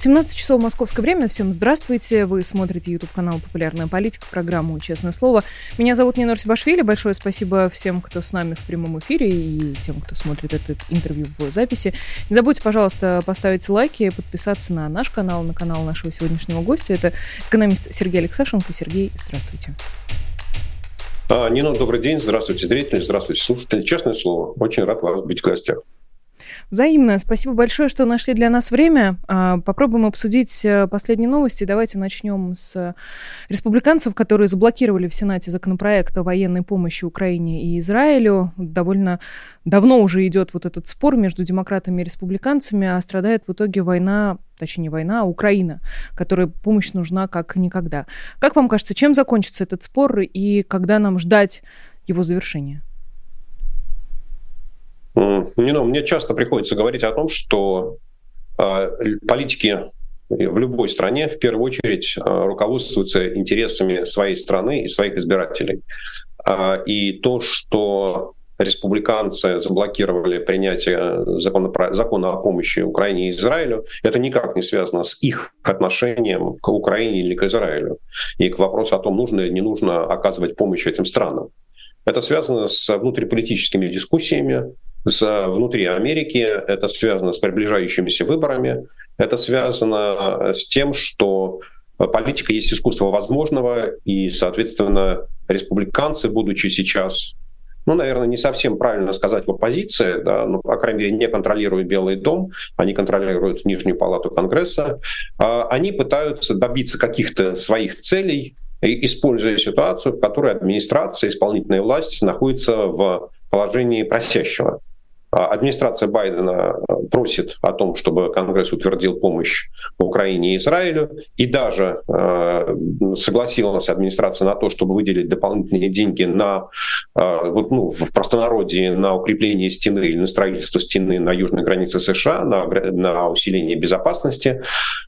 17 часов московское время. Всем здравствуйте. Вы смотрите YouTube канал «Популярная политика», программу «Честное слово». Меня зовут Нина Сибашвили. Большое спасибо всем, кто с нами в прямом эфире и тем, кто смотрит это интервью в записи. Не забудьте, пожалуйста, поставить лайки, подписаться на наш канал, на канал нашего сегодняшнего гостя. Это экономист Сергей Алексашенко. Сергей, здравствуйте. А, Нина, добрый день. Здравствуйте, зрители. Здравствуйте, слушатели. Честное слово, очень рад вас быть в гостях. Взаимно. Спасибо большое, что нашли для нас время. А, попробуем обсудить э, последние новости. Давайте начнем с республиканцев, которые заблокировали в Сенате законопроект о военной помощи Украине и Израилю. Довольно давно уже идет вот этот спор между демократами и республиканцами, а страдает в итоге война точнее не война, а Украина, которой помощь нужна как никогда. Как вам кажется, чем закончится этот спор и когда нам ждать его завершения? Не, ну, мне часто приходится говорить о том, что э, политики в любой стране в первую очередь э, руководствуются интересами своей страны и своих избирателей. Э, и то, что республиканцы заблокировали принятие закона, закона о помощи Украине и Израилю, это никак не связано с их отношением к Украине или к Израилю. И к вопросу о том, нужно или не нужно оказывать помощь этим странам. Это связано с внутриполитическими дискуссиями, с, внутри Америки, это связано с приближающимися выборами, это связано с тем, что политика есть искусство возможного, и, соответственно, республиканцы, будучи сейчас, ну, наверное, не совсем правильно сказать в оппозиции, да, но, по крайней мере, не контролируют Белый дом, они контролируют Нижнюю палату Конгресса, а они пытаются добиться каких-то своих целей, используя ситуацию, в которой администрация, исполнительная власть находится в положении просящего. А администрация Байдена э, просит о том, чтобы Конгресс утвердил помощь Украине и Израилю, и даже э, согласилась администрация на то, чтобы выделить дополнительные деньги на, э, вот, ну, в простонародье на укрепление стены или на строительство стены на южной границе США, на, на усиление безопасности.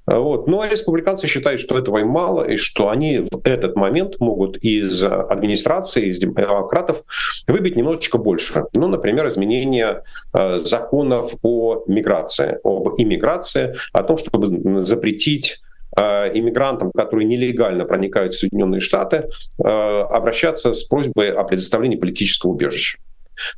Вот. Но республиканцы считают, что этого им мало, и что они в этот момент могут из администрации, из демократов выбить немножечко больше. Ну, например, изменение Э, законов о миграции, об иммиграции, о том, чтобы запретить э, иммигрантам, которые нелегально проникают в Соединенные Штаты, э, обращаться с просьбой о предоставлении политического убежища.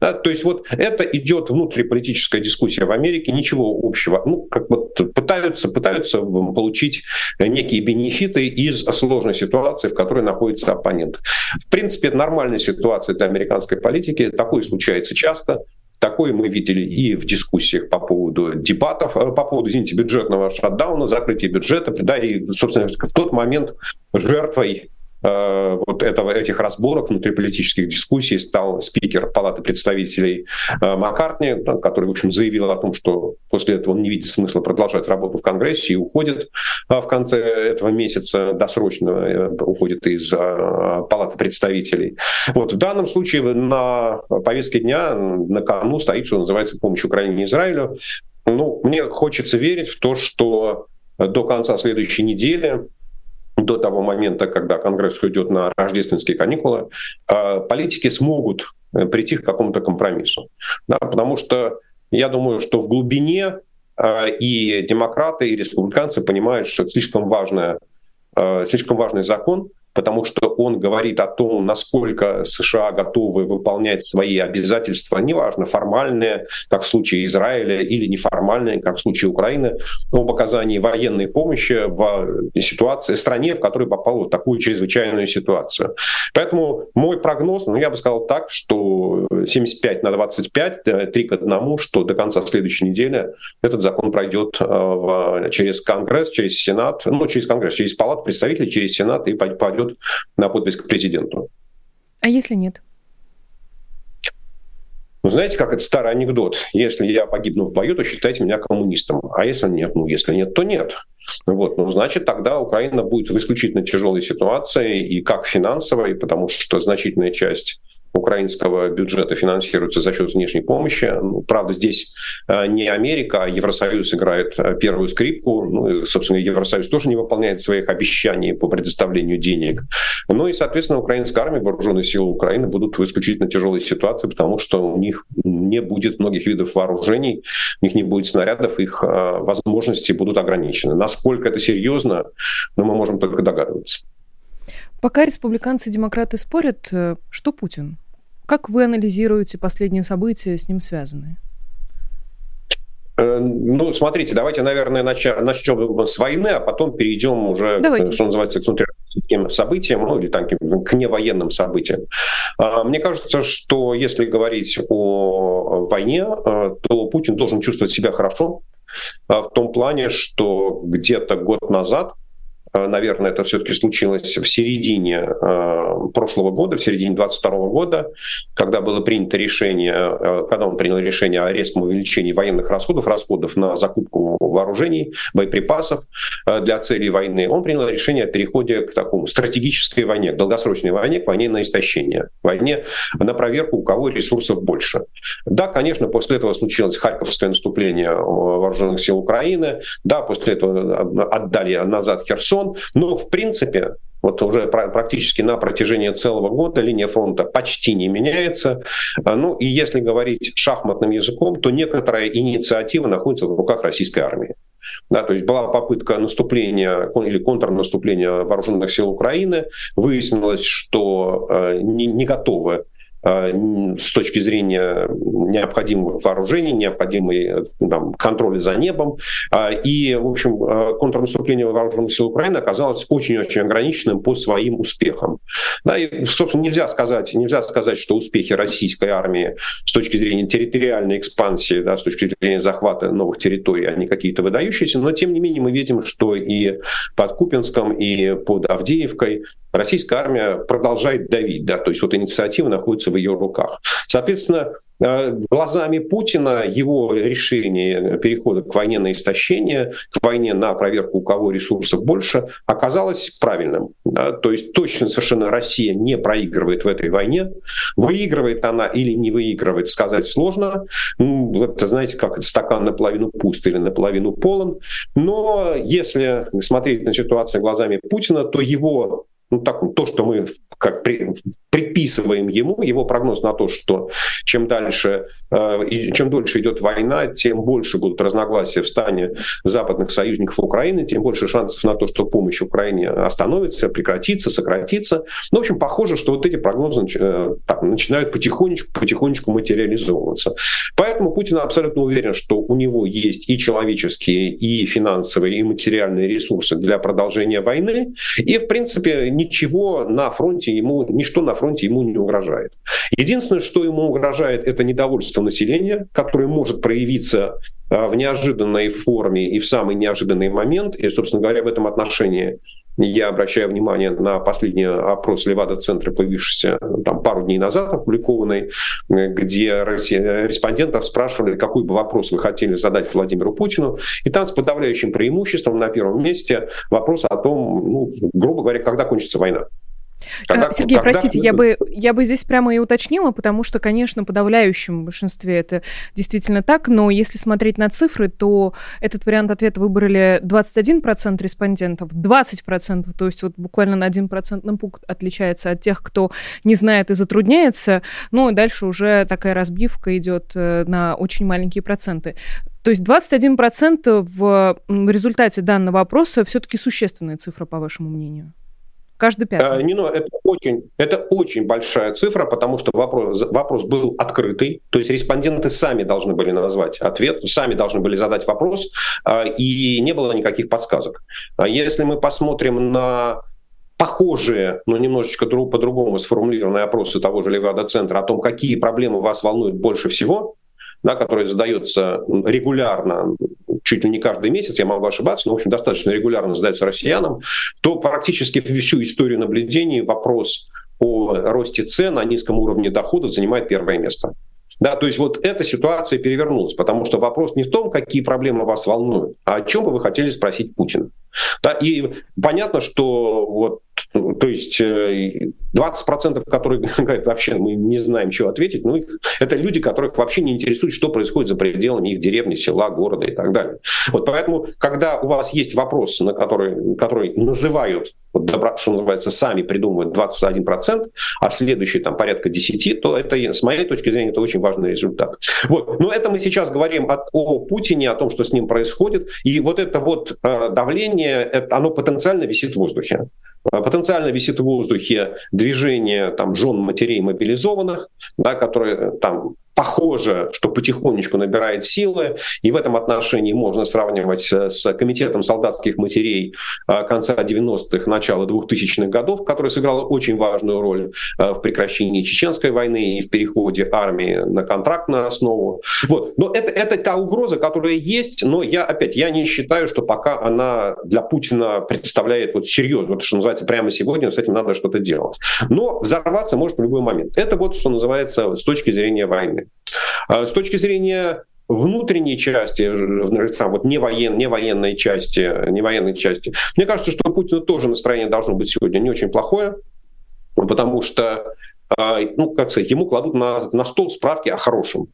Да, то есть вот это идет внутриполитическая дискуссия в Америке, ничего общего. Ну, как бы пытаются, пытаются получить некие бенефиты из сложной ситуации, в которой находится оппонент. В принципе, это нормальная ситуация для американской политики. Такое случается часто. Такое мы видели и в дискуссиях по поводу дебатов, э, по поводу, извините, бюджетного шатдауна, закрытия бюджета, да, и, собственно, в тот момент жертвой вот этого, этих разборок, внутриполитических дискуссий стал спикер Палаты представителей э, Маккартни, который, в общем, заявил о том, что после этого он не видит смысла продолжать работу в Конгрессе и уходит э, в конце этого месяца, досрочно уходит из Палаты представителей. Вот. В данном случае на повестке дня на кону стоит, что называется, помощь Украине и Израилю. Ну, мне хочется верить в то, что до конца следующей недели до того момента, когда Конгресс уйдет на рождественские каникулы, а, политики смогут э, прийти к какому-то компромиссу. Да, потому что я думаю, что в глубине а, и демократы, и республиканцы понимают, что это слишком, важная, слишком важный закон, потому что он говорит о том, насколько США готовы выполнять свои обязательства, неважно, формальные, как в случае Израиля, или неформальные, как в случае Украины, об оказании военной помощи в ситуации, стране, в которой попала в такую чрезвычайную ситуацию. Поэтому мой прогноз, ну, я бы сказал так, что 75 на 25, 3 э, к 1, что до конца следующей недели этот закон пройдет э, через Конгресс, через Сенат, ну, через Конгресс, через Палату представителей, через Сенат и пойдет идет на подпись к президенту. А если нет? Ну, знаете, как это старый анекдот. Если я погибну в бою, то считайте меня коммунистом. А если нет? Ну, если нет, то нет. Вот, ну, значит, тогда Украина будет в исключительно тяжелой ситуации, и как финансовой, потому что значительная часть украинского бюджета финансируется за счет внешней помощи. Ну, правда, здесь э, не Америка, а Евросоюз играет э, первую скрипку. Ну, и, собственно, Евросоюз тоже не выполняет своих обещаний по предоставлению денег. Ну и, соответственно, украинская армия, вооруженные силы Украины будут в исключительно тяжелой ситуации, потому что у них не будет многих видов вооружений, у них не будет снарядов, их э, возможности будут ограничены. Насколько это серьезно, ну, мы можем только догадываться. Пока республиканцы и демократы спорят, что Путин? Как вы анализируете последние события, с ним связанные? Э, ну, смотрите, давайте, наверное, начнем с войны, а потом перейдем уже, давайте. что называется, к внутренним событиям, ну, или там, к невоенным событиям. А, мне кажется, что если говорить о войне, э, то Путин должен чувствовать себя хорошо, а, в том плане, что где-то год назад Э, наверное, это все-таки случилось в середине э, прошлого года, в середине 2022 года, когда было принято решение, э, когда он принял решение о резком увеличении военных расходов, расходов на закупку вооружений, боеприпасов для целей войны, он принял решение о переходе к такому стратегической войне, к долгосрочной войне, к войне на истощение, войне на проверку, у кого ресурсов больше. Да, конечно, после этого случилось Харьковское наступление вооруженных сил Украины, да, после этого отдали назад Херсон, фронт. Но, в принципе, вот уже практически на протяжении целого года линия фронта почти не меняется. А, ну и если говорить шахматным языком, то некоторая инициатива находится в руках российской армии. Да, то есть была попытка наступления или контрнаступления вооруженных сил Украины. Выяснилось, что э, не, не готовы с точки зрения необходимых вооружений, необходимой э, там, контроля за небом. А, и, в общем, э, контрнаступление вооруженных сил Украины оказалось очень-очень ограниченным по своим успехам. Да, и, собственно, нельзя сказать, нельзя сказать, что успехи российской армии с точки зрения территориальной экспансии, да, с точки зрения захвата новых территорий, они какие-то выдающиеся, но, тем не менее, мы видим, что и под Купинском, и под Авдеевкой российская армия продолжает давить, да, то есть вот инициатива находится в ее руках. Соответственно, э, глазами Путина его решение перехода к войне на истощение, к войне на проверку, у кого ресурсов больше, оказалось правильным. Да? То есть точно совершенно Россия не проигрывает в этой войне. Выигрывает она или не выигрывает, сказать сложно. Ну, это, знаете, как стакан наполовину пуст или наполовину полон. Но если смотреть на ситуацию глазами Путина, то его ну, так, то, что мы как при, приписываем ему, его прогноз на то, что чем дальше э, чем дольше идет война, тем больше будут разногласия в стане западных союзников Украины, тем больше шансов на то, что помощь Украине остановится, прекратится, сократится. Ну, в общем, похоже, что вот эти прогнозы э, так, начинают потихонечку, потихонечку материализовываться. Поэтому Путин абсолютно уверен, что у него есть и человеческие, и финансовые, и материальные ресурсы для продолжения войны. И, в принципе, ничего на фронте ему, ничто на фронте ему не угрожает. Единственное, что ему угрожает, это недовольство населения, которое может проявиться а, в неожиданной форме и в самый неожиданный момент. И, собственно говоря, в этом отношении я обращаю внимание на последний опрос Левада-центра, появившийся там, пару дней назад, опубликованный, где респондентов спрашивали, какой бы вопрос вы хотели задать Владимиру Путину. И там с подавляющим преимуществом на первом месте вопрос о том, ну, грубо говоря, когда кончится война. Когда, Сергей, когда... простите, я бы, я бы здесь прямо и уточнила, потому что, конечно, подавляющем большинстве это действительно так, но если смотреть на цифры, то этот вариант ответа выбрали 21% респондентов, 20%, то есть вот буквально на 1% пункт отличается от тех, кто не знает и затрудняется, ну и дальше уже такая разбивка идет э, на очень маленькие проценты. То есть 21% в результате данного опроса все-таки существенная цифра, по вашему мнению? Каждый пятый. Э, не, ну, это очень, это очень большая цифра, потому что вопрос, вопрос был открытый, то есть респонденты сами должны были назвать ответ, сами должны были задать вопрос, э, и не было никаких подсказок. А если мы посмотрим на похожие, но немножечко по-другому сформулированные опросы того же Левада-центра о том, какие проблемы вас волнуют больше всего, да, который задается регулярно, чуть ли не каждый месяц, я могу ошибаться, но, в общем, достаточно регулярно задается россиянам, то практически всю историю наблюдений вопрос о росте цен, о низком уровне дохода занимает первое место. Да, то есть вот эта ситуация перевернулась, потому что вопрос не в том, какие проблемы вас волнуют, а о чем бы вы хотели спросить Путина. Да, и понятно, что вот, то есть 20%, которые говорят, вообще мы не знаем, что ответить, ну, это люди, которых вообще не интересует, что происходит за пределами их деревни, села, города и так далее. Вот поэтому, когда у вас есть вопрос, на который, который называют вот добро, что называется, сами придумывают 21%, а следующий там порядка 10%, то это, с моей точки зрения, это очень важный результат. Вот. Но это мы сейчас говорим о, о Путине, о том, что с ним происходит. И вот это вот э, давление, это, оно потенциально висит в воздухе. Э, потенциально висит в воздухе движение там, жен матерей мобилизованных, да, которые там похоже, что потихонечку набирает силы, и в этом отношении можно сравнивать с комитетом солдатских матерей а, конца 90-х, начала 2000-х годов, который сыграл очень важную роль а, в прекращении Чеченской войны и в переходе армии на контрактную основу. Вот. Но это, это та угроза, которая есть, но я опять, я не считаю, что пока она для Путина представляет вот серьезно, вот, что называется, прямо сегодня с этим надо что-то делать. Но взорваться может в любой момент. Это вот, что называется, с точки зрения войны. А с точки зрения внутренней части, там, вот не, воен, не военной части, не военной части, мне кажется, что у Путина тоже настроение должно быть сегодня не очень плохое, потому что а, ну, как сказать, ему кладут на, на стол справки о хорошем.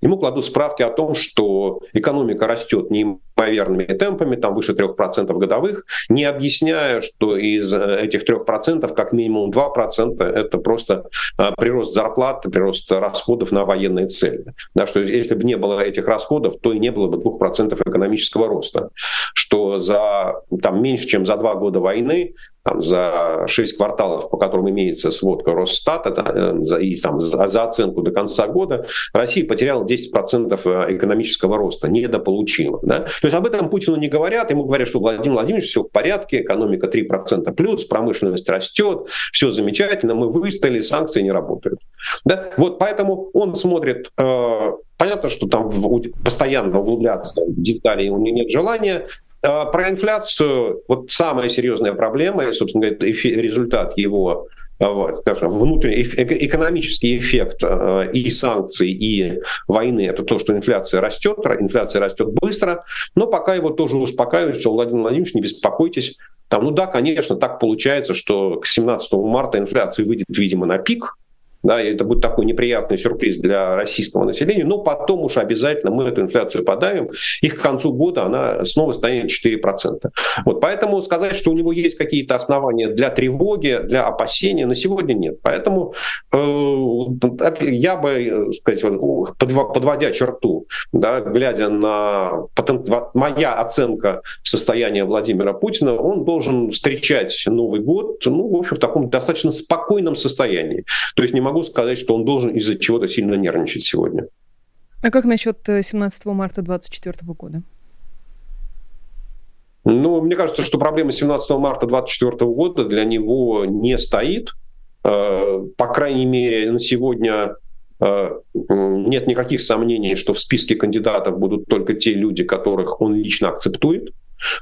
Ему кладут справки о том, что экономика растет неимоверными темпами, там выше 3% годовых, не объясняя, что из э, этих 3% как минимум 2% это просто а, прирост зарплат, прирост расходов на военные цели. Да, что если бы не было этих расходов, то и не было бы 2% экономического роста. Что за там, меньше, чем за два года войны там, за 6 кварталов, по которым имеется сводка Росстата, э, и там, за, за оценку до конца года, Россия потеряла 10% э, экономического роста, недополучила. Да? То есть об этом Путину не говорят, ему говорят, что Владимир Владимирович, все в порядке, экономика 3% плюс, промышленность растет, все замечательно, мы выстояли, санкции не работают. Да? Вот поэтому он смотрит э, Понятно, что там постоянно углубляться в детали у него нет желания, а, про инфляцию, вот самая серьезная проблема, и, собственно говоря, результат его вот, скажем, внутренний экономический эффект а, и санкций, и войны, это то, что инфляция растет, инфляция растет быстро, но пока его тоже успокаивают, что Владимир Владимирович, не беспокойтесь, там, ну да, конечно, так получается, что к 17 марта инфляция выйдет, видимо, на пик, да, и это будет такой неприятный сюрприз для российского населения, но потом уж обязательно мы эту инфляцию подавим, и к концу года она снова станет 4%. Вот, поэтому сказать, что у него есть какие-то основания для тревоги, для опасения, на сегодня нет. Поэтому э, я бы, сказать, подводя черту, да, глядя на моя оценка состояния Владимира Путина, он должен встречать Новый год, ну, в общем, в таком достаточно спокойном состоянии. То есть не могу могу сказать, что он должен из-за чего-то сильно нервничать сегодня. А как насчет 17 э, марта 2024 года? Ну, мне кажется, что проблема 17 марта 2024 года для него не стоит. Э, по крайней мере, на сегодня э, нет никаких сомнений, что в списке кандидатов будут только те люди, которых он лично акцептует.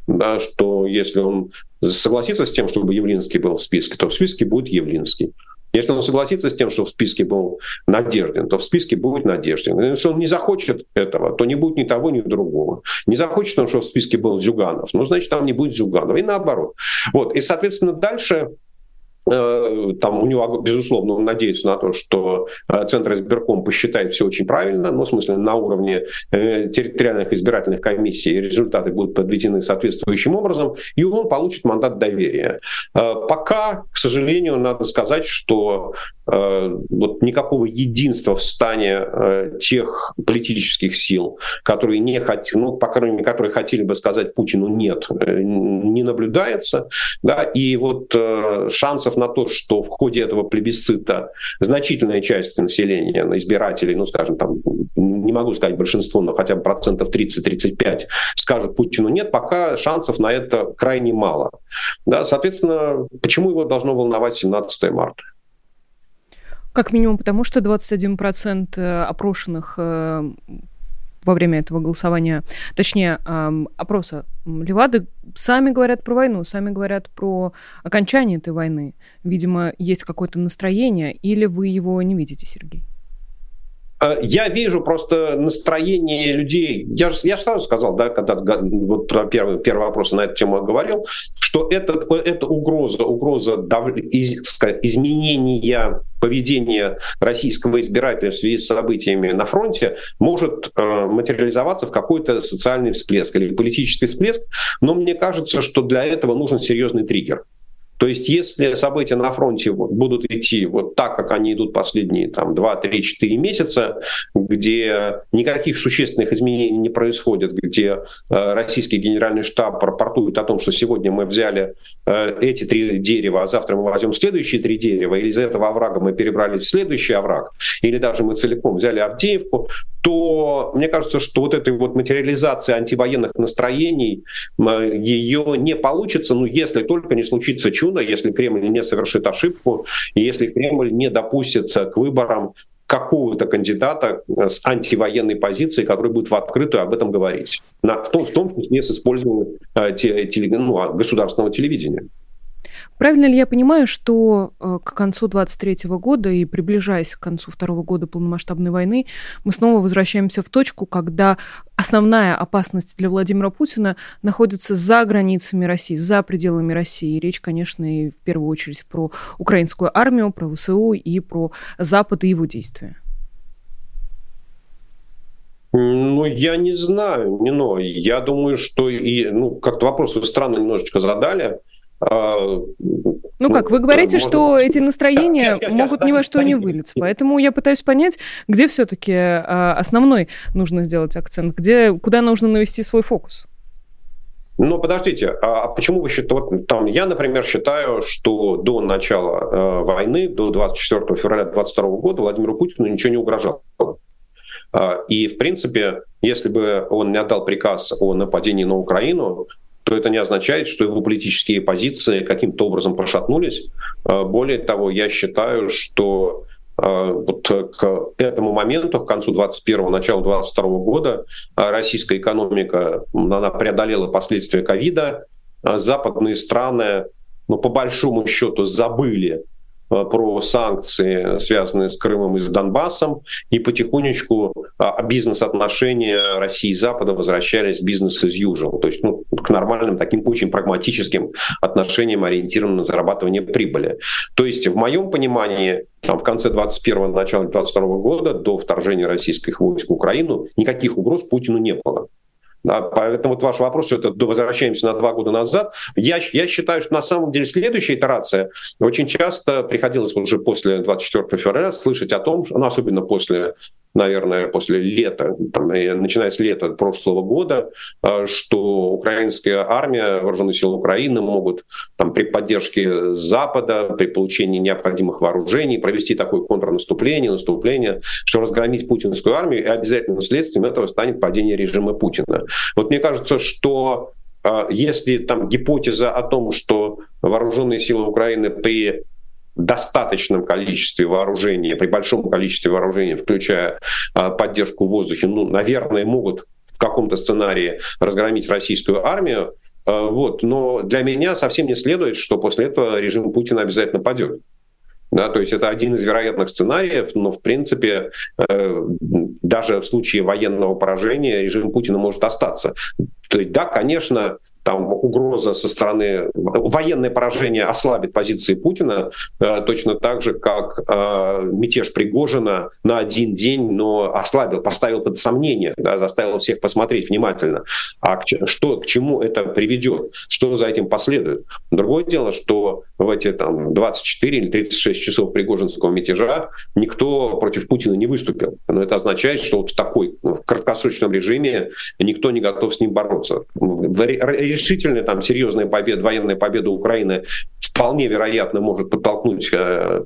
Да, что если он согласится с тем, чтобы Явлинский был в списке, то в списке будет Явлинский. Если он согласится с тем, что в списке был Надеждин, то в списке будет Надеждин. Если он не захочет этого, то не будет ни того, ни другого. Не захочет он, чтобы в списке был Зюганов, ну, значит, там не будет Зюганова. И наоборот. Вот. И, соответственно, дальше там у него, безусловно, он надеется на то, что э, Центр избирком посчитает все очень правильно, но, в смысле, на уровне э, территориальных избирательных комиссий результаты будут подведены соответствующим образом, и он получит мандат доверия. Пока, к сожалению, надо сказать, что вот никакого единства в стане тех политических сил, которые не хотят, ну, по крайней мере, которые хотели бы сказать Путину нет, не наблюдается, да, и вот шансов шансов на то, что в ходе этого плебисцита значительная часть населения, избирателей, ну, скажем, там, не могу сказать большинство, но хотя бы процентов 30-35 скажут Путину нет, пока шансов на это крайне мало. Да, соответственно, почему его должно волновать 17 марта? Как минимум потому, что 21% э, опрошенных э, во время этого голосования, точнее, эм, опроса Левады, сами говорят про войну, сами говорят про окончание этой войны. Видимо, есть какое-то настроение, или вы его не видите, Сергей? Э, я вижу просто настроение людей. Я же, я же сразу сказал, да, когда вот про первый, первый вопрос на эту тему говорил, что это, это угроза, угроза из, изменения поведения российского избирателя в связи с событиями на фронте может э, материализоваться в какой-то социальный всплеск или политический всплеск. Но мне кажется, что для этого нужен серьезный триггер. То есть если события на фронте будут идти вот так, как они идут последние там, 2, 3, 4 месяца, где никаких существенных изменений не происходит, где э, российский генеральный штаб рапортует о том, что сегодня мы взяли э, эти три дерева, а завтра мы возьмем следующие три дерева, или из этого оврага мы перебрались в следующий овраг, или даже мы целиком взяли Авдеевку, то мне кажется, что вот этой вот материализации антивоенных настроений, ее не получится, ну, если только не случится чудо, если Кремль не совершит ошибку, и если Кремль не допустит к выборам какого-то кандидата с антивоенной позицией, который будет в открытую об этом говорить. На, в, том, в том числе с использованием э, те, теле, ну, а, государственного телевидения. Правильно ли я понимаю, что э, к концу 23 года и приближаясь к концу второго года полномасштабной войны, мы снова возвращаемся в точку, когда основная опасность для Владимира Путина находится за границами России, за пределами России. И речь, конечно, и в первую очередь про украинскую армию, про ВСУ и про Запад и его действия. Ну, я не знаю, не но. Я думаю, что и, ну, как-то вопрос вы странно немножечко задали. А, ну как, вы говорите, можно... что эти настроения могут ни во что не вылиться, поэтому я пытаюсь понять, где все-таки а, основной нужно сделать акцент, где, куда нужно навести свой фокус. Ну, подождите, а почему вы считаете, там, я, например, считаю, что до начала э, войны, до 24 февраля 2022 года Владимиру Путину ничего не угрожало. И, в принципе, если бы он не отдал приказ о нападении на Украину, то это не означает, что его политические позиции каким-то образом пошатнулись. А, более того, я считаю, что а, вот к этому моменту, к концу 21-го, началу 22 года, а, российская экономика она преодолела последствия ковида. Западные страны, ну, по большому счету, забыли Э, про санкции, связанные с Крымом и с Донбассом, и потихонечку а, бизнес-отношения России и Запада возвращались бизнес as usual, то есть ну, к нормальным таким очень прагматическим отношениям, ориентированным на зарабатывание прибыли. То есть в моем понимании там, в конце 21-го, начале 22 года, до вторжения российских войск в Украину, никаких угроз Путину не было. Поэтому вот ваш вопрос, что это возвращаемся на два года назад. Я, я считаю, что на самом деле следующая итерация очень часто приходилось уже после 24 февраля слышать о том, ну, особенно после наверное, после лета, там, начиная с лета прошлого года, а, что украинская армия, вооруженные силы Украины могут там, при поддержке Запада, при получении необходимых вооружений провести такое контрнаступление, наступление, что разгромить путинскую армию, и обязательно следствием этого станет падение режима Путина. Вот мне кажется, что а, если там гипотеза о том, что вооруженные силы Украины при достаточном количестве вооружения, при большом количестве вооружения, включая а, поддержку в воздухе, ну, наверное, могут в каком-то сценарии разгромить российскую армию. А, вот. Но для меня совсем не следует, что после этого режим Путина обязательно падет. Да, то есть это один из вероятных сценариев, но в принципе э, даже в случае военного поражения режим Путина может остаться. То есть да, конечно, там угроза со стороны военное поражение ослабит позиции Путина э, точно так же, как э, мятеж Пригожина на один день, но ослабил, поставил под сомнение, да, заставил всех посмотреть внимательно, а к, что, к чему это приведет, что за этим последует. Другое дело, что в эти там 24 или 36 часов Пригожинского мятежа никто против Путина не выступил. Но это означает, что вот в такой ну, в краткосрочном режиме никто не готов с ним бороться решительная, там, серьезная победа, военная победа Украины вполне вероятно может подтолкнуть э,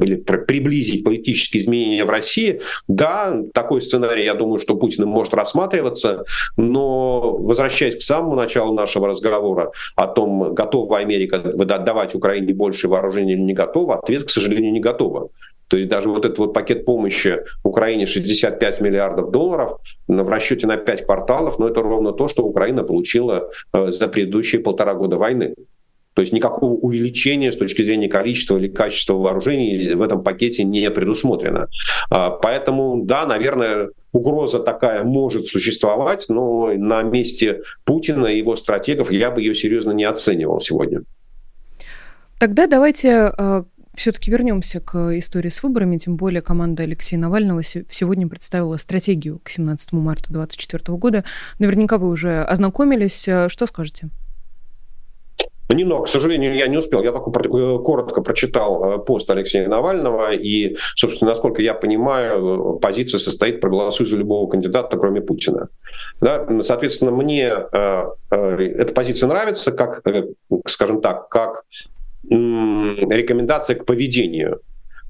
или приблизить политические изменения в России. Да, такой сценарий, я думаю, что Путиным может рассматриваться, но возвращаясь к самому началу нашего разговора о том, готова Америка отдавать Украине больше вооружений или не готова, ответ, к сожалению, не готова. То есть даже вот этот вот пакет помощи Украине 65 миллиардов долларов в расчете на 5 кварталов, но это ровно то, что Украина получила э, за предыдущие полтора года войны. То есть никакого увеличения с точки зрения количества или качества вооружений в этом пакете не предусмотрено. А, поэтому, да, наверное, угроза такая может существовать, но на месте Путина и его стратегов я бы ее серьезно не оценивал сегодня. Тогда давайте э, все-таки вернемся к истории с выборами, тем более команда Алексея Навального сегодня представила стратегию к 17 марта 2024 года. Наверняка вы уже ознакомились. Что скажете? Не, но, к сожалению, я не успел. Я только э, коротко прочитал э, пост Алексея Навального, и, собственно, насколько я понимаю, позиция состоит проголосуй за любого кандидата, кроме Путина. Да? Соответственно, мне э, э, эта позиция нравится, как, э, скажем так, как рекомендация к поведению.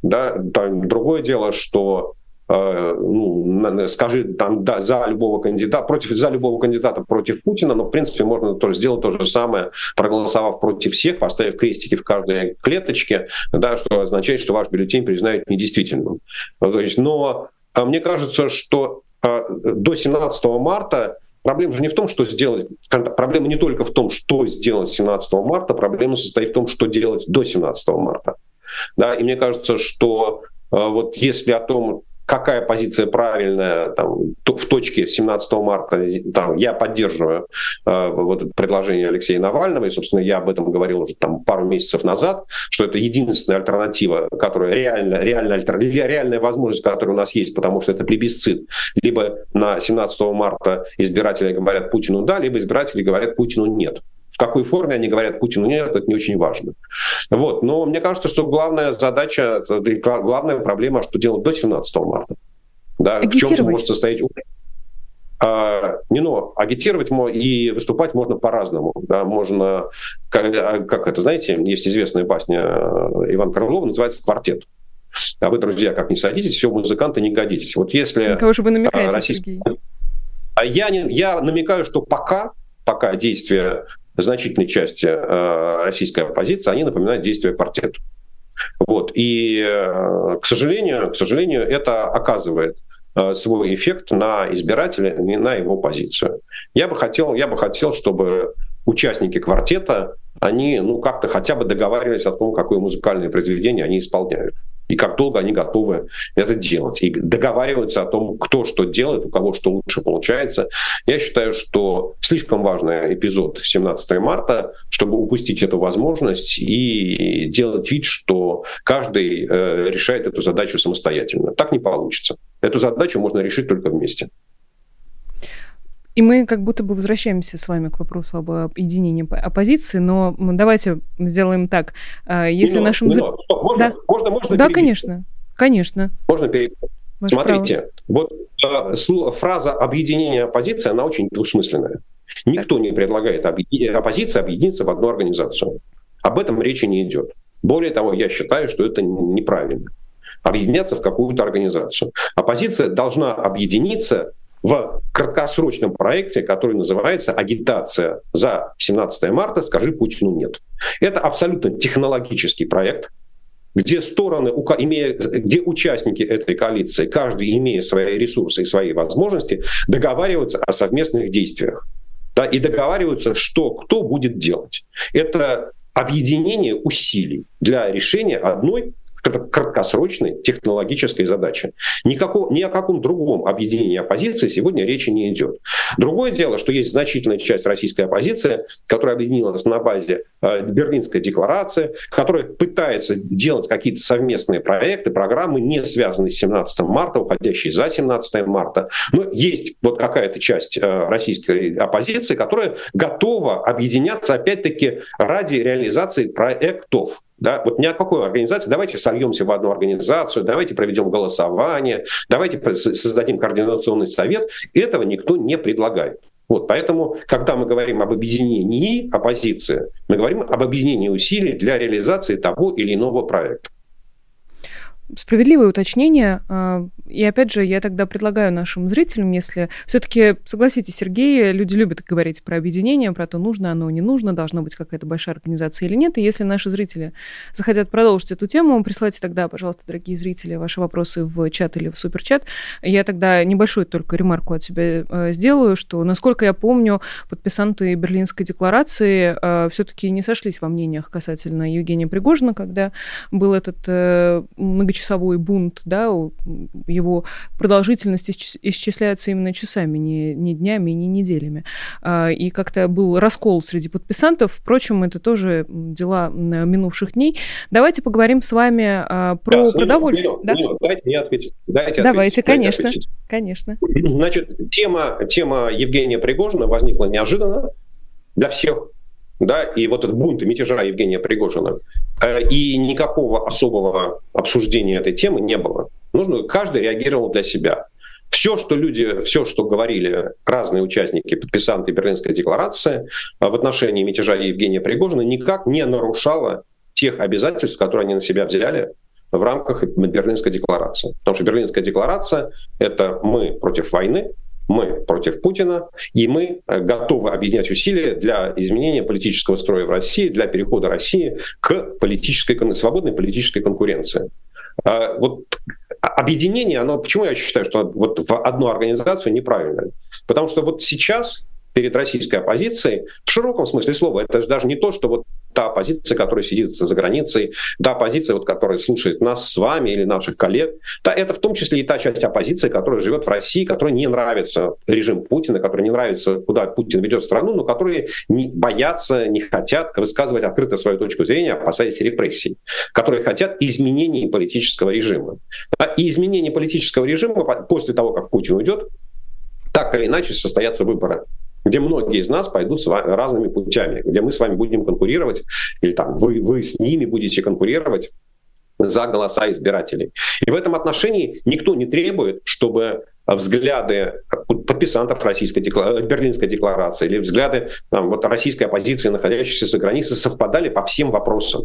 Да, там, другое дело, что э, ну, скажи там да, за любого кандидата против за любого кандидата против Путина, но в принципе можно тоже сделать то же самое, проголосовав против всех, поставив крестики в каждой клеточке, да, что означает, что ваш бюллетень признают недействительным. То есть, но а мне кажется, что э, до 17 марта Проблема же не в том, что сделать, проблема не только в том, что сделать 17 марта, проблема состоит в том, что делать до 17 марта. Да, и мне кажется, что э, вот если о том, какая позиция правильная там, в точке 17 марта, там, я поддерживаю э, вот это предложение Алексея Навального, и, собственно, я об этом говорил уже там, пару месяцев назад, что это единственная альтернатива, которая реально, реально альтер... реальная возможность, которая у нас есть, потому что это плебисцит. Либо на 17 марта избиратели говорят Путину «да», либо избиратели говорят Путину «нет». В какой форме они говорят Путину нет, это не очень важно. Вот. Но мне кажется, что главная задача, главная проблема, что делать до 17 марта. Да, в чем может состоять а, не, но агитировать и выступать можно по-разному. Да, можно, как, как это, знаете, есть известная басня э, Ивана Крылова, называется «Квартет». А вы, друзья, как не садитесь, все, музыканты не годитесь. Вот если... кого же вы намекаете, российский... Сергей? А я, не, я намекаю, что пока, пока действия значительной части э, российской оппозиции, они напоминают действия квартета. Вот. И, э, к сожалению, к сожалению, это оказывает э, свой эффект на избирателя, не на его позицию. Я бы хотел, я бы хотел, чтобы участники квартета, они ну, как-то хотя бы договаривались о том, какое музыкальное произведение они исполняют и как долго они готовы это делать. И договариваются о том, кто что делает, у кого что лучше получается. Я считаю, что слишком важный эпизод 17 марта, чтобы упустить эту возможность и делать вид, что каждый э, решает эту задачу самостоятельно. Так не получится. Эту задачу можно решить только вместе. И мы как будто бы возвращаемся с вами к вопросу об объединении оппозиции, но давайте сделаем так. А, если не нашим... Не Можно, да, можно, можно да конечно, конечно. Можно перейти. Смотрите, право. вот э, фраза объединение оппозиции, она очень двусмысленная. Никто так. не предлагает объедин... оппозиции объединиться в одну организацию. Об этом речи не идет. Более того, я считаю, что это неправильно. Объединяться в какую-то организацию. Оппозиция должна объединиться в краткосрочном проекте, который называется «Агитация за 17 марта. Скажи Путину нет». Это абсолютно технологический проект, где стороны, имея, где участники этой коалиции, каждый имея свои ресурсы и свои возможности, договариваются о совместных действиях. Да, и договариваются, что кто будет делать. Это объединение усилий для решения одной краткосрочной технологической задачи. Никакого, ни о каком другом объединении оппозиции сегодня речи не идет. Другое дело, что есть значительная часть российской оппозиции, которая объединилась на базе э, Берлинской декларации, которая пытается делать какие-то совместные проекты, программы, не связанные с 17 марта, уходящие за 17 марта. Но есть вот какая-то часть э, российской оппозиции, которая готова объединяться опять-таки ради реализации проектов. Да? Вот ни о какой организации. Давайте сольемся в одну организацию, давайте проведем голосование, давайте создадим координационный совет. Этого никто не предлагает. Вот, поэтому, когда мы говорим об объединении оппозиции, мы говорим об объединении усилий для реализации того или иного проекта. Справедливое уточнение. А, и опять же, я тогда предлагаю нашим зрителям, если все-таки, согласитесь, Сергей, люди любят говорить про объединение, про то, нужно оно, не нужно, должна быть какая-то большая организация или нет. И если наши зрители захотят продолжить эту тему, присылайте тогда, пожалуйста, дорогие зрители, ваши вопросы в чат или в суперчат. Я тогда небольшую только ремарку от себя э, сделаю, что, насколько я помню, подписанты Берлинской декларации э, все-таки не сошлись во мнениях касательно Евгения Пригожина, когда был этот э, многочасовой бунт, да, его продолжительность исчисляется именно часами, не, не днями, не неделями. А, и как-то был раскол среди подписантов. Впрочем, это тоже дела минувших дней. Давайте поговорим с вами а, про да, продовольствие. Минут, да? минут, дайте ответить. Дайте Давайте, ответить, конечно. Дайте. Конечно. Значит, тема, тема Евгения Пригожина возникла неожиданно для всех да, и вот этот бунт и мятежа Евгения Пригожина, э, и никакого особого обсуждения этой темы не было. Нужно, каждый реагировал для себя. Все, что люди, все, что говорили разные участники, подписанты Берлинской декларации э, в отношении мятежа Евгения Пригожина, никак не нарушало тех обязательств, которые они на себя взяли в рамках Берлинской декларации. Потому что Берлинская декларация — это мы против войны, мы против Путина, и мы э, готовы объединять усилия для изменения политического строя в России, для перехода России к политической, свободной политической конкуренции. А, вот объединение, оно, почему я считаю, что вот в одну организацию неправильно? Потому что вот сейчас перед российской оппозицией, в широком смысле слова, это же даже не то, что вот та оппозиция, которая сидит за границей, та оппозиция, вот, которая слушает нас с вами или наших коллег, да, это в том числе и та часть оппозиции, которая живет в России, которой не нравится режим Путина, которой не нравится, куда Путин ведет страну, но которые не боятся, не хотят высказывать открыто свою точку зрения, опасаясь репрессий, которые хотят изменений политического режима. И изменение политического режима после того, как Путин уйдет, так или иначе состоятся выборы где многие из нас пойдут с вами разными путями, где мы с вами будем конкурировать, или там вы, вы с ними будете конкурировать за голоса избирателей. И в этом отношении никто не требует, чтобы взгляды подписантов Российской декла... Берлинской декларации или взгляды там, вот, российской оппозиции, находящейся за границей, совпадали по всем вопросам.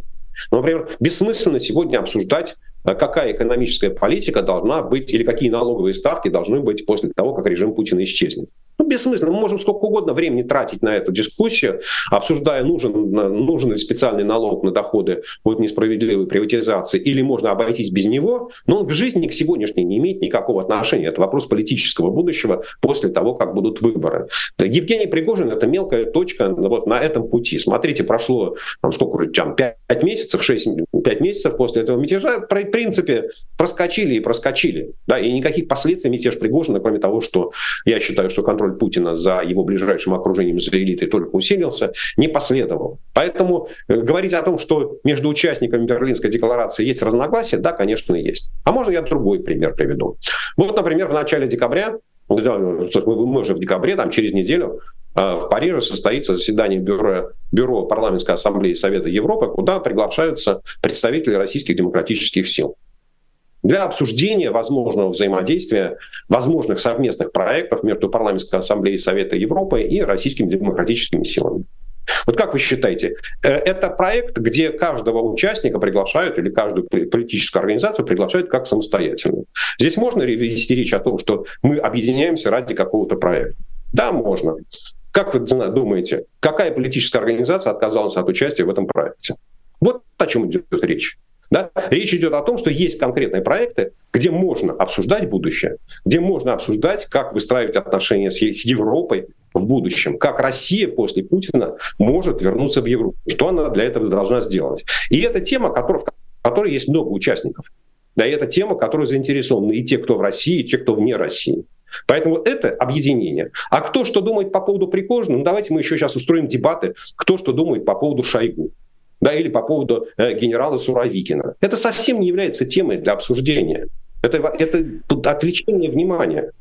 Ну, например, бессмысленно сегодня обсуждать а какая экономическая политика должна быть или какие налоговые ставки должны быть после того, как режим Путина исчезнет. Ну, бессмысленно. Мы можем сколько угодно времени тратить на эту дискуссию, обсуждая, нужен, нужен ли специальный налог на доходы от несправедливой приватизации, или можно обойтись без него, но он к жизни, к сегодняшней не имеет никакого отношения. Это вопрос политического будущего после того, как будут выборы. Евгений Пригожин — это мелкая точка вот на этом пути. Смотрите, прошло там, сколько, там, 5 месяцев, 6, 5 месяцев после этого мятежа, в принципе, проскочили и проскочили. Да, и никаких последствий мятеж Пригожина, кроме того, что я считаю, что контроль Путина за его ближайшим окружением, за элитой только усилился, не последовал. Поэтому э, говорить о том, что между участниками Берлинской декларации есть разногласия, да, конечно, есть. А можно я другой пример приведу. Вот, например, в начале декабря, мы уже в декабре, там через неделю, э, в Париже состоится заседание бюро, бюро парламентской ассамблеи Совета Европы, куда приглашаются представители российских демократических сил для обсуждения возможного взаимодействия, возможных совместных проектов между Парламентской ассамблеей Совета Европы и российскими демократическими силами. Вот как вы считаете, э, это проект, где каждого участника приглашают или каждую политическую организацию приглашают как самостоятельную. Здесь можно вести речь о том, что мы объединяемся ради какого-то проекта? Да, можно. Как вы думаете, какая политическая организация отказалась от участия в этом проекте? Вот о чем идет речь. Да? Речь идет о том, что есть конкретные проекты, где можно обсуждать будущее, где можно обсуждать, как выстраивать отношения с, с Европой в будущем, как Россия после Путина может вернуться в Европу, что она для этого должна сделать. И это тема, которая, в которой есть много участников. Да, и это тема, которой заинтересованы и те, кто в России, и те, кто вне России. Поэтому это объединение. А кто что думает по поводу Пригожина, ну давайте мы еще сейчас устроим дебаты, кто что думает по поводу Шойгу да, или по поводу э, генерала Суровикина. Это совсем не является темой для обсуждения. Это, это отвлечение внимания.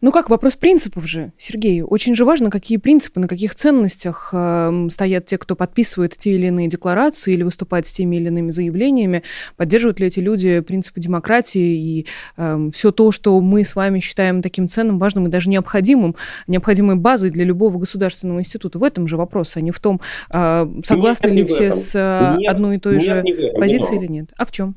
Ну как, вопрос принципов же, Сергей. Очень же важно, какие принципы, на каких ценностях э, стоят те, кто подписывает те или иные декларации или выступает с теми или иными заявлениями. Поддерживают ли эти люди принципы демократии и э, эм, все то, что мы с вами считаем таким ценным, важным и даже необходимым, необходимой базой для любого государственного института. В этом же вопрос, а не в том, э, согласны нет, ли все с э, нет, одной и той нет, же позицией или нет. А в чем?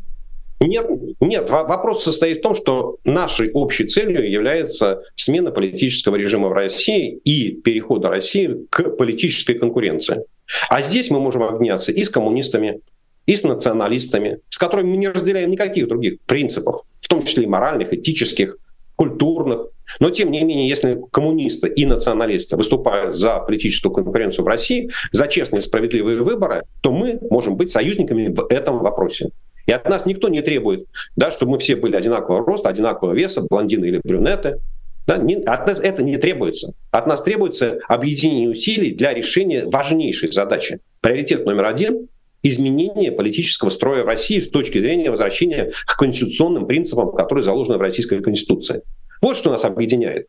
Нет, нет, вопрос состоит в том, что нашей общей целью является смена политического режима в России и переход России к политической конкуренции. А здесь мы можем объединяться и с коммунистами, и с националистами, с которыми мы не разделяем никаких других принципов, в том числе и моральных, этических, культурных. Но тем не менее, если коммунисты и националисты выступают за политическую конкуренцию в России, за честные и справедливые выборы, то мы можем быть союзниками в этом вопросе. И от нас никто не требует, да, чтобы мы все были одинакового роста, одинакового веса, блондины или брюнеты. Да, не, от нас это не требуется. От нас требуется объединение усилий для решения важнейшей задачи. Приоритет номер один – изменение политического строя в России с точки зрения возвращения к конституционным принципам, которые заложены в Российской Конституции. Вот что нас объединяет.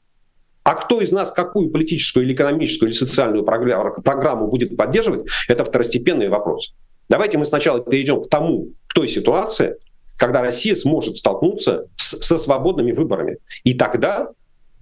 А кто из нас какую политическую или экономическую или социальную программу будет поддерживать, это второстепенный вопрос. Давайте мы сначала перейдем к тому, к той ситуации, когда Россия сможет столкнуться с, со свободными выборами. И тогда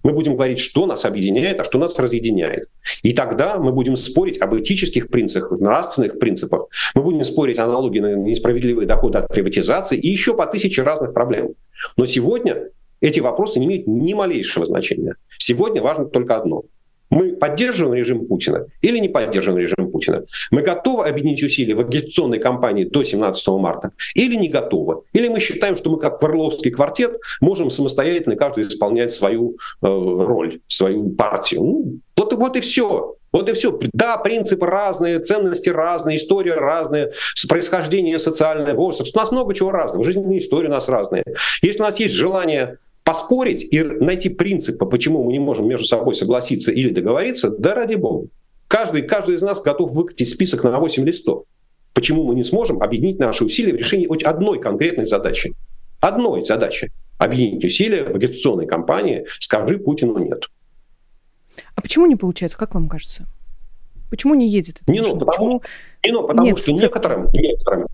мы будем говорить, что нас объединяет, а что нас разъединяет. И тогда мы будем спорить об этических принципах, нравственных принципах. Мы будем спорить о налоге на несправедливые доходы от приватизации и еще по тысяче разных проблем. Но сегодня эти вопросы не имеют ни малейшего значения. Сегодня важно только одно – мы поддерживаем режим Путина или не поддерживаем режим Путина? Мы готовы объединить усилия в агитационной кампании до 17 марта или не готовы? Или мы считаем, что мы как Варловский квартет можем самостоятельно каждый исполнять свою э, роль, свою партию? Ну, вот, вот и все. Вот и все. Да, принципы разные, ценности разные, история разная, происхождение социальное, возраст. У нас много чего разного, жизненная история у нас разная. Если у нас есть желание поспорить и найти принципы, почему мы не можем между собой согласиться или договориться, да ради бога. Каждый, каждый из нас готов выкатить список на 8 листов. Почему мы не сможем объединить наши усилия в решении хоть одной конкретной задачи? Одной задачи. Объединить усилия в агитационной кампании «Скажи Путину нет». А почему не получается, как вам кажется? Почему не едет? Не, ну, потому, не, ну, потому что некоторым, некоторым,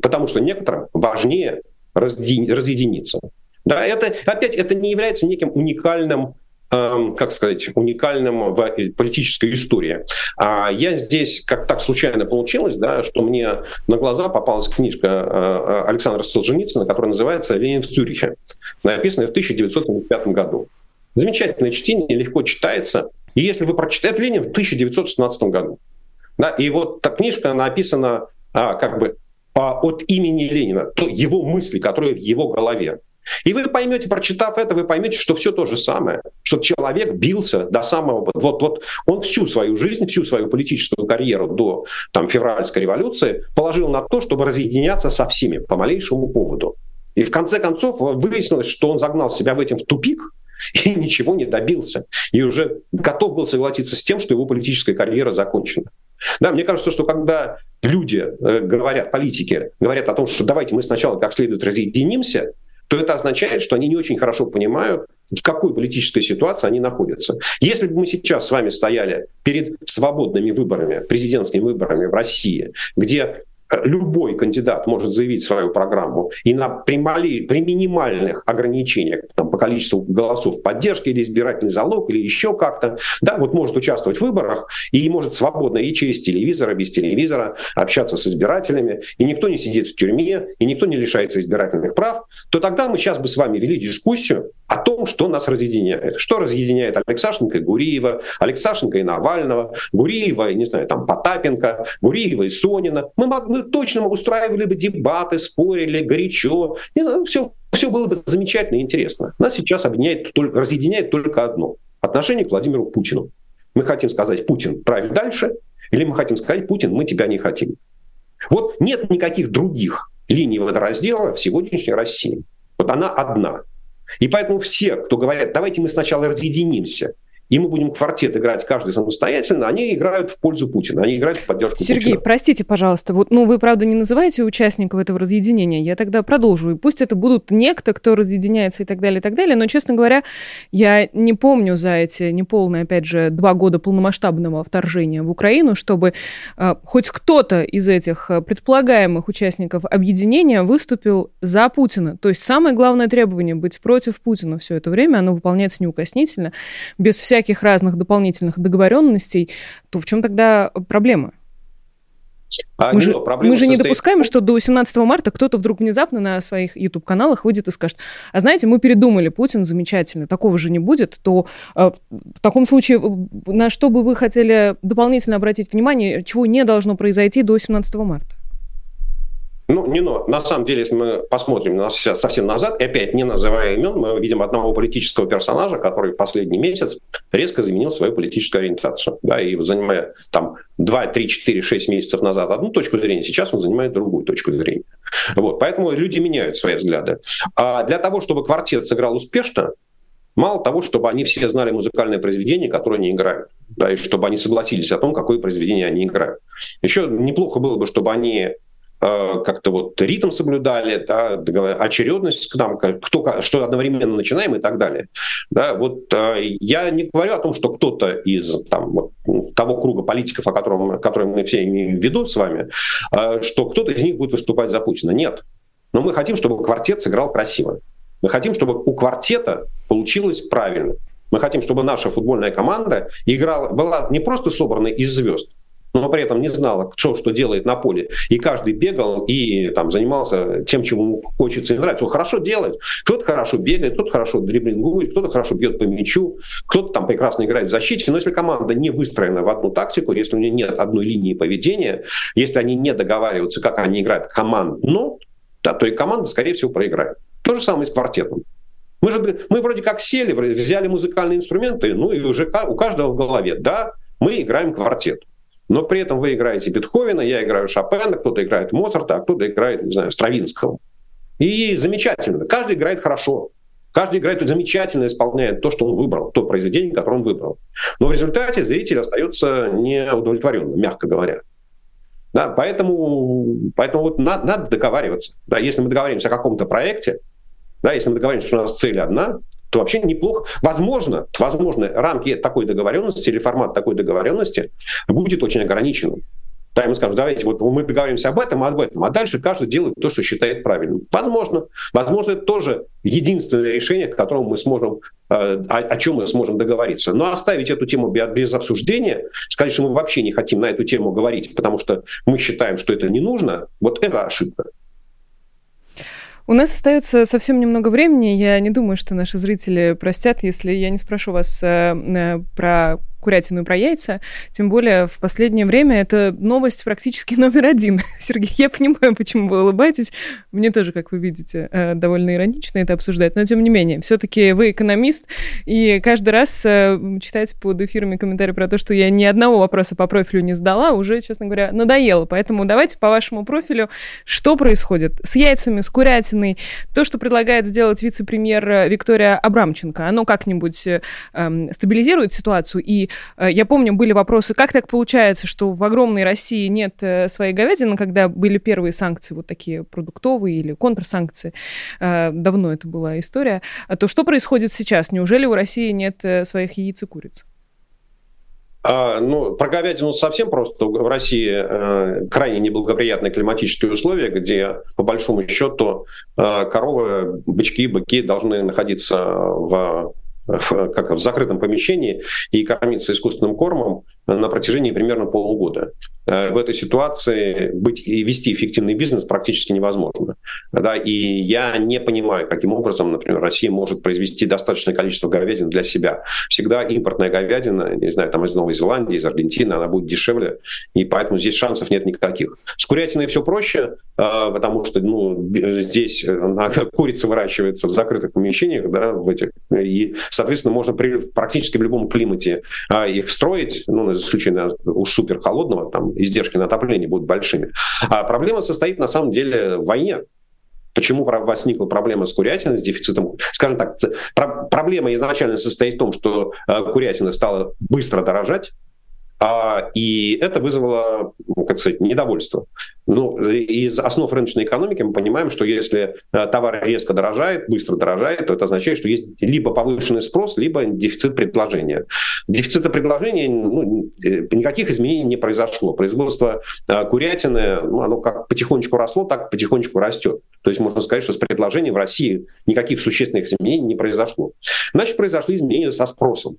потому что некоторым важнее разъединиться. Да, это, опять, это не является неким уникальным эм, как сказать, уникальным в политической истории. А я здесь, как так случайно получилось, да, что мне на глаза попалась книжка э, Александра Солженицына, которая называется «Ленин в Цюрихе», написанная в 1975 году. Замечательное чтение, легко читается. И если вы прочитаете Ленин в 1916 году, да, и вот эта книжка написана а, как бы а, от имени Ленина, то его мысли, которые в его голове. И вы поймете, прочитав это, вы поймете, что все то же самое, что человек бился до самого... Вот, вот он всю свою жизнь, всю свою политическую карьеру до там, февральской революции положил на то, чтобы разъединяться со всеми по малейшему поводу. И в конце концов выяснилось, что он загнал себя в этим в тупик, и ничего не добился. И уже готов был согласиться с тем, что его политическая карьера закончена. Да, мне кажется, что когда люди э, говорят, политики говорят о том, что давайте мы сначала как следует разъединимся, то это означает, что они не очень хорошо понимают, в какой политической ситуации они находятся. Если бы мы сейчас с вами стояли перед свободными выборами, президентскими выборами в России, где любой кандидат может заявить свою программу и на, при, мали, при минимальных ограничениях там, по количеству голосов поддержки или избирательный залог или еще как-то, да, вот может участвовать в выборах и может свободно и через телевизор, без телевизора общаться с избирателями, и никто не сидит в тюрьме, и никто не лишается избирательных прав, то тогда мы сейчас бы с вами вели дискуссию о том, что нас разъединяет. Что разъединяет Алексашенко и Гуриева, Алексашенко и Навального, Гуриева и, не знаю, там, Потапенко, Гуриева и Сонина. Мы, мы точно устраивали бы дебаты, спорили горячо. И, ну, все, все было бы замечательно и интересно. Нас сейчас объединяет, только, разъединяет только одно. Отношение к Владимиру Путину. Мы хотим сказать, Путин, правь дальше, или мы хотим сказать, Путин, мы тебя не хотим. Вот нет никаких других линий водораздела в сегодняшней России. Вот она одна. И поэтому все, кто говорят, давайте мы сначала разъединимся, и мы будем квартет играть каждый самостоятельно, они играют в пользу Путина, они играют в поддержку Сергей, Путина. Сергей, простите, пожалуйста, вот, ну, вы, правда, не называете участников этого разъединения, я тогда продолжу, и пусть это будут некто, кто разъединяется и так далее, и так далее, но, честно говоря, я не помню за эти неполные, опять же, два года полномасштабного вторжения в Украину, чтобы э, хоть кто-то из этих э, предполагаемых участников объединения выступил за Путина. То есть самое главное требование быть против Путина все это время, оно выполняется неукоснительно, без всяких всяких разных дополнительных договоренностей, то в чем тогда проблема? А, мы, же, мы же не допускаем, что до 18 марта кто-то вдруг внезапно на своих YouTube-каналах выйдет и скажет, а знаете, мы передумали, Путин замечательный, такого же не будет, то э, в таком случае на что бы вы хотели дополнительно обратить внимание, чего не должно произойти до 17 марта? Ну, не но. На самом деле, если мы посмотрим на совсем назад, и опять не называя имен, мы видим одного политического персонажа, который в последний месяц резко изменил свою политическую ориентацию. Да, и занимая там 2, 3, 4, 6 месяцев назад одну точку зрения, сейчас он занимает другую точку зрения. Вот, поэтому люди меняют свои взгляды. А для того, чтобы квартет сыграл успешно, мало того, чтобы они все знали музыкальное произведение, которое они играют, да, и чтобы они согласились о том, какое произведение они играют. Еще неплохо было бы, чтобы они как-то вот ритм соблюдали, да, очередность там, кто, что одновременно начинаем и так далее. Да, вот э, я не говорю о том, что кто-то из там, того круга политиков, о котором, котором мы все имеем в виду с вами, э, что кто-то из них будет выступать за Путина. Нет. Но мы хотим, чтобы квартет сыграл красиво. Мы хотим, чтобы у квартета получилось правильно. Мы хотим, чтобы наша футбольная команда играла, была не просто собрана из звезд, но при этом не знала, кто что делает на поле. И каждый бегал и там, занимался тем, чему ему хочется и нравится. Он хорошо делает. Кто-то хорошо бегает, кто-то хорошо дриблингует, кто-то хорошо бьет по мячу, кто-то там прекрасно играет в защите. Но если команда не выстроена в одну тактику, если у нее нет одной линии поведения, если они не договариваются, как они играют командно, да, то и команда, скорее всего, проиграет. То же самое и с квартетом. Мы же мы вроде как сели, взяли музыкальные инструменты, ну и уже у каждого в голове, да, мы играем квартет но при этом вы играете Бетховена, я играю Шопена, кто-то играет Моцарта, а кто-то играет, не знаю, Стравинского. И замечательно. Каждый играет хорошо. Каждый играет замечательно, исполняет то, что он выбрал, то произведение, которое он выбрал. Но в результате зритель остается неудовлетворенным, мягко говоря. Да, поэтому, поэтому вот надо, надо договариваться. Да, если мы договоримся о каком-то проекте, да, если мы договоримся, что у нас цель одна, то вообще неплохо. Возможно, возможно, рамки такой договоренности или формат такой договоренности будет очень ограниченным. Да, мы скажем, давайте, вот мы договоримся об этом, об этом, а дальше каждый делает то, что считает правильным. Возможно. Возможно, это тоже единственное решение, к которому мы сможем, э, о, о чем мы сможем договориться. Но оставить эту тему без обсуждения, сказать, что мы вообще не хотим на эту тему говорить, потому что мы считаем, что это не нужно, вот это ошибка. У нас остается совсем немного времени. Я не думаю, что наши зрители простят, если я не спрошу вас э, э про курятину и про яйца. Тем более в последнее время это новость практически номер один. Сергей, я понимаю, почему вы улыбаетесь. Мне тоже, как вы видите, э, довольно иронично это обсуждать. Но тем не менее, все-таки вы экономист, и каждый раз э, читать под эфирами комментарии про то, что я ни одного вопроса по профилю не сдала, уже, честно говоря, надоело. Поэтому давайте по вашему профилю, что происходит с яйцами, с курятиной, то, что предлагает сделать вице-премьер Виктория Абрамченко, оно как-нибудь э, эм, стабилизирует ситуацию и Э, я помню, были вопросы, как так получается, что в огромной России нет э, своей говядины, когда были первые санкции, вот такие продуктовые или контрсанкции, э, давно это была история, а то что происходит сейчас? Неужели у России нет своих яиц и куриц? А, ну, про говядину совсем просто. В России э, крайне неблагоприятные климатические условия, где, по большому счету, э, коровы, бычки, быки должны находиться в в, как в закрытом помещении и кормиться искусственным кормом на протяжении примерно полугода. Э, в этой ситуации быть и вести эффективный бизнес практически невозможно. Да, и я не понимаю, каким образом, например, Россия может произвести достаточное количество говядины для себя. Всегда импортная говядина, не знаю, там из Новой Зеландии, из Аргентины, она будет дешевле, и поэтому здесь шансов нет никаких. С курятиной все проще, э, потому что ну, здесь курица выращивается в закрытых помещениях, да, в этих, и, соответственно, можно при, практически в любом климате а, их строить, ну, за уж супер холодного, там издержки на отопление будут большими. А проблема состоит на самом деле в войне. Почему возникла проблема с курятиной, с дефицитом? Скажем так, проблема изначально состоит в том, что э, курятина стала быстро дорожать, а, и это вызвало, ну, как сказать, недовольство. Ну, из основ рыночной экономики мы понимаем, что если э, товар резко дорожает, быстро дорожает, то это означает, что есть либо повышенный спрос, либо дефицит предложения. Дефицита предложения ну, э, никаких изменений не произошло. Производство э, курятины, ну, оно как потихонечку росло, так потихонечку растет. То есть можно сказать, что с предложением в России никаких существенных изменений не произошло. Значит, произошли изменения со спросом.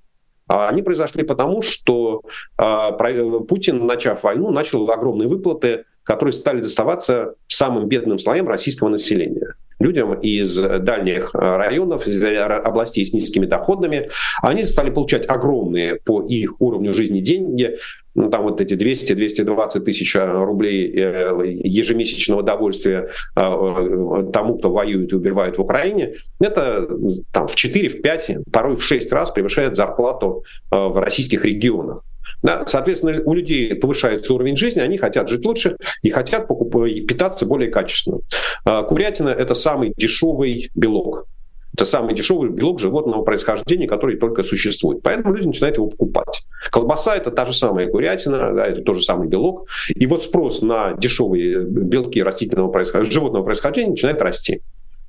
А они произошли потому, что а, Путин, начав войну, начал огромные выплаты которые стали доставаться самым бедным слоям российского населения людям из дальних районов, из областей с низкими доходами, они стали получать огромные по их уровню жизни деньги, ну, там вот эти 200-220 тысяч рублей э, ежемесячного удовольствия э, тому, кто воюет и убивает в Украине, это там в 4, в 5, порой в 6 раз превышает зарплату э, в российских регионах. Да, соответственно, у людей повышается уровень жизни, они хотят жить лучше и хотят покупать, питаться более качественно. Курятина – это самый дешевый белок. Это самый дешевый белок животного происхождения, который только существует. Поэтому люди начинают его покупать. Колбаса – это та же самая курятина, да, это тот же самый белок. И вот спрос на дешевые белки растительного происхождения, животного происхождения начинает расти.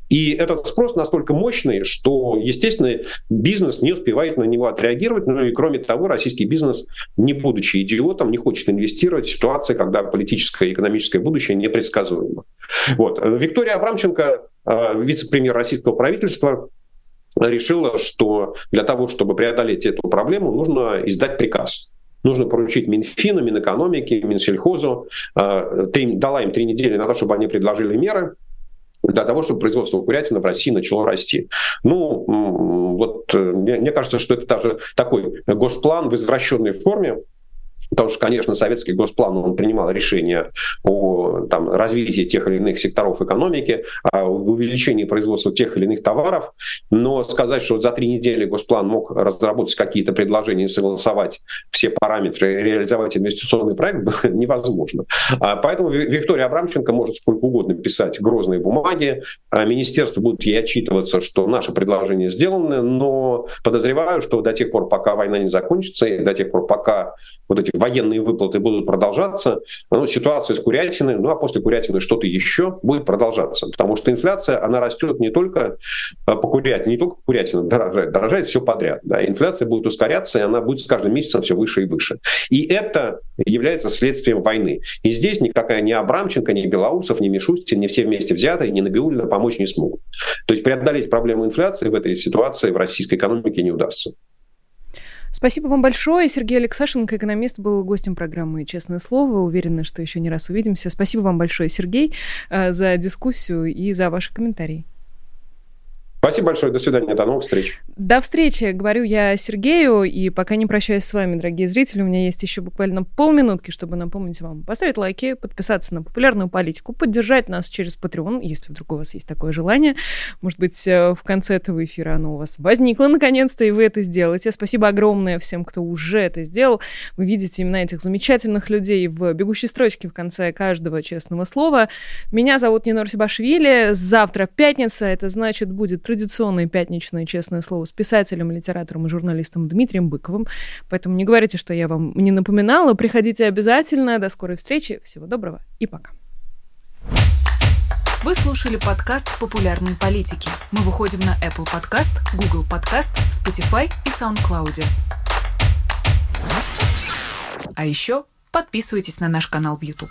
И этот спрос настолько мощный, что, естественно, бизнес не успевает на него отреагировать. Ну и кроме того, российский бизнес, не будучи идиотом, не хочет инвестировать в ситуации, когда политическое и экономическое будущее непредсказуемо. Вот. Виктория Абрамченко, э, вице-премьер российского правительства, решила, что для того, чтобы преодолеть эту проблему, нужно издать приказ нужно поручить Минфину, Минэкономике, Минсельхозу, э, дала им три недели на то, чтобы они предложили меры, для того, чтобы производство курятины в России начало расти. Ну, вот э, мне, мне кажется, что это даже такой госплан в извращенной форме, Потому что, конечно, советский госплан он принимал решения о там, развитии тех или иных секторов экономики, о увеличении производства тех или иных товаров, но сказать, что за три недели госплан мог разработать какие-то предложения, согласовать все параметры, реализовать инвестиционный проект, невозможно. А поэтому Виктория Абрамченко может сколько угодно писать грозные бумаги, а министерство будет ей отчитываться, что наше предложение сделано, но подозреваю, что до тех пор, пока война не закончится, и до тех пор, пока вот эти военные выплаты будут продолжаться, ну, ситуация с курятиной, ну а после курятины что-то еще будет продолжаться, потому что инфляция, она растет не только а, по курятине, не только курятина дорожает, дорожает все подряд. Да, инфляция будет ускоряться, и она будет с каждым месяцем все выше и выше. И это является следствием войны. И здесь никакая ни Абрамченко, ни Белоусов, ни Мишустин, ни все вместе взятые, ни Набиулина помочь не смогут. То есть преодолеть проблему инфляции в этой ситуации в российской экономике не удастся. Спасибо вам большое. Сергей Алексашенко, экономист, был гостем программы «Честное слово». Уверена, что еще не раз увидимся. Спасибо вам большое, Сергей, э, за дискуссию и за ваши комментарии. Спасибо большое, до свидания, до новых встреч. До встречи, говорю я Сергею, и пока не прощаюсь с вами, дорогие зрители, у меня есть еще буквально полминутки, чтобы напомнить вам поставить лайки, подписаться на популярную политику, поддержать нас через Patreon, если вдруг у вас есть такое желание. Может быть, э, в конце этого эфира оно у вас возникло наконец-то, и вы это сделаете. Спасибо огромное всем, кто уже это сделал. Вы видите именно этих замечательных людей в бегущей строчке в конце каждого честного слова. Меня зовут Нинор Сибашвили. Завтра пятница, это значит будет традиционное пятничное честное слово с писателем, литератором и журналистом Дмитрием Быковым. Поэтому не говорите, что я вам не напоминала. Приходите обязательно. До скорой встречи. Всего доброго и пока. Вы слушали подкаст «Популярные политики». Мы выходим на Apple Podcast, Google Podcast, Spotify и SoundCloud. А еще подписывайтесь на наш канал в YouTube.